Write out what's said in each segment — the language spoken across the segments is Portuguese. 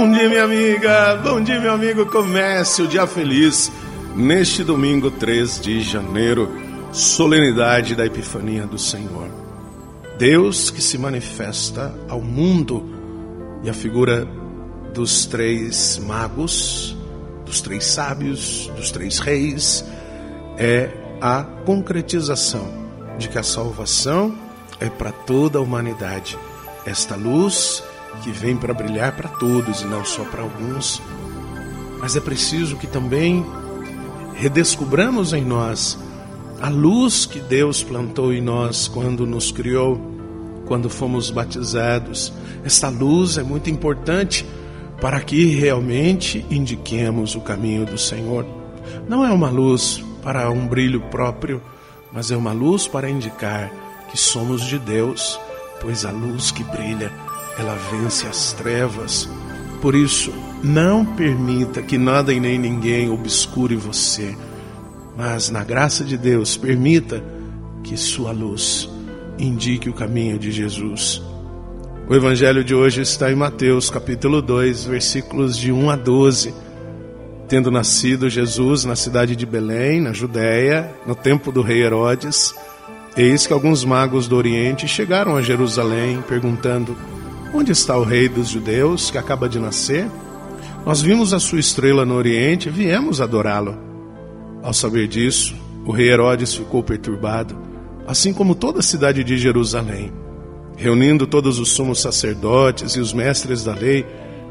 Bom dia, minha amiga. Bom dia, meu amigo. Comece o dia feliz neste domingo 3 de janeiro, solenidade da Epifania do Senhor. Deus que se manifesta ao mundo e a figura dos três magos, dos três sábios, dos três reis, é a concretização de que a salvação é para toda a humanidade. Esta luz que vem para brilhar para todos e não só para alguns. Mas é preciso que também redescubramos em nós a luz que Deus plantou em nós quando nos criou, quando fomos batizados. Esta luz é muito importante para que realmente indiquemos o caminho do Senhor. Não é uma luz para um brilho próprio, mas é uma luz para indicar que somos de Deus, pois a luz que brilha ela vence as trevas. Por isso, não permita que nada e nem ninguém obscure você, mas na graça de Deus, permita que sua luz indique o caminho de Jesus. O evangelho de hoje está em Mateus, capítulo 2, versículos de 1 a 12. Tendo nascido Jesus na cidade de Belém, na Judéia, no tempo do rei Herodes, eis que alguns magos do Oriente chegaram a Jerusalém, perguntando: Onde está o rei dos judeus que acaba de nascer? Nós vimos a sua estrela no Oriente e viemos adorá-lo. Ao saber disso, o rei Herodes ficou perturbado, assim como toda a cidade de Jerusalém. Reunindo todos os sumos sacerdotes e os mestres da lei,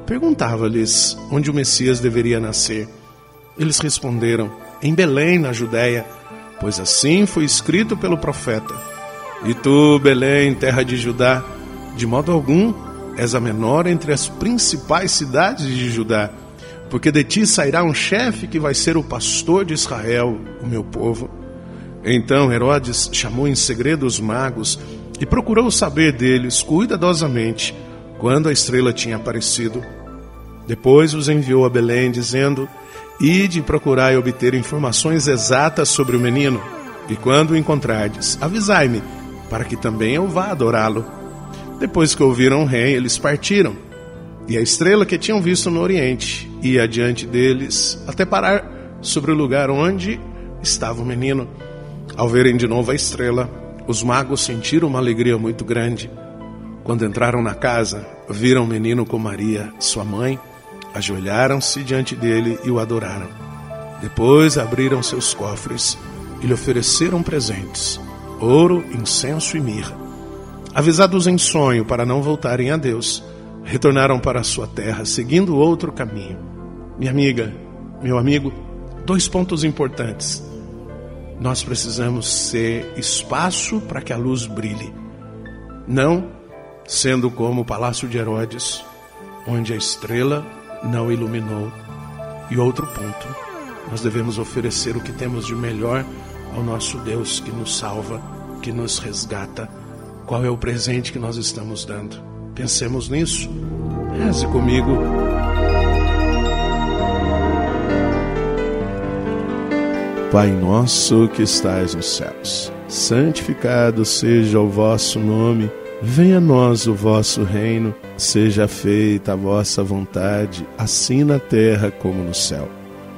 perguntava-lhes onde o Messias deveria nascer. Eles responderam: Em Belém, na Judéia, pois assim foi escrito pelo profeta. E tu, Belém, terra de Judá, de modo algum és a menor entre as principais cidades de Judá, porque de ti sairá um chefe que vai ser o pastor de Israel, o meu povo. Então Herodes chamou em segredo os magos e procurou saber deles cuidadosamente quando a estrela tinha aparecido. Depois os enviou a Belém, dizendo: Ide procurar e obter informações exatas sobre o menino, e quando o encontrardes, avisai-me, para que também eu vá adorá-lo. Depois que ouviram o rei, eles partiram. E a estrela que tinham visto no oriente ia adiante deles até parar sobre o lugar onde estava o menino. Ao verem de novo a estrela, os magos sentiram uma alegria muito grande. Quando entraram na casa, viram o menino com Maria, sua mãe, ajoelharam-se diante dele e o adoraram. Depois abriram seus cofres e lhe ofereceram presentes: ouro, incenso e mirra. Avisados em sonho para não voltarem a Deus, retornaram para a sua terra, seguindo outro caminho. Minha amiga, meu amigo, dois pontos importantes. Nós precisamos ser espaço para que a luz brilhe, não sendo como o palácio de Herodes, onde a estrela não iluminou. E outro ponto, nós devemos oferecer o que temos de melhor ao nosso Deus que nos salva, que nos resgata qual é o presente que nós estamos dando? Pensemos nisso. Reze comigo. Pai nosso que estais nos céus, santificado seja o vosso nome. Venha a nós o vosso reino, seja feita a vossa vontade, assim na terra como no céu.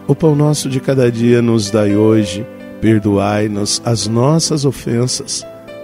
O pão nosso de cada dia nos dai hoje, perdoai-nos as nossas ofensas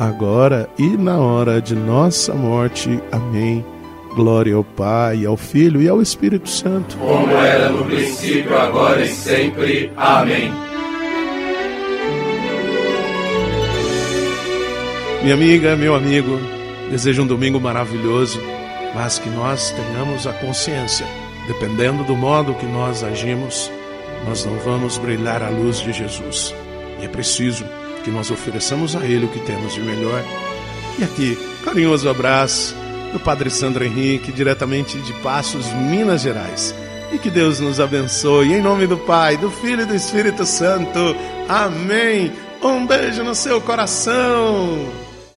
agora e na hora de nossa morte. Amém. Glória ao Pai, ao Filho e ao Espírito Santo. Como era no princípio, agora e sempre. Amém. Minha amiga, meu amigo, desejo um domingo maravilhoso, mas que nós tenhamos a consciência, dependendo do modo que nós agimos, nós não vamos brilhar a luz de Jesus. E é preciso que nós ofereçamos a Ele o que temos de melhor. E aqui, carinhoso abraço do Padre Sandro Henrique, diretamente de Passos, Minas Gerais. e que Deus nos abençoe. Em nome do Pai, do Filho e do Espírito Santo. Amém. Um beijo no seu coração.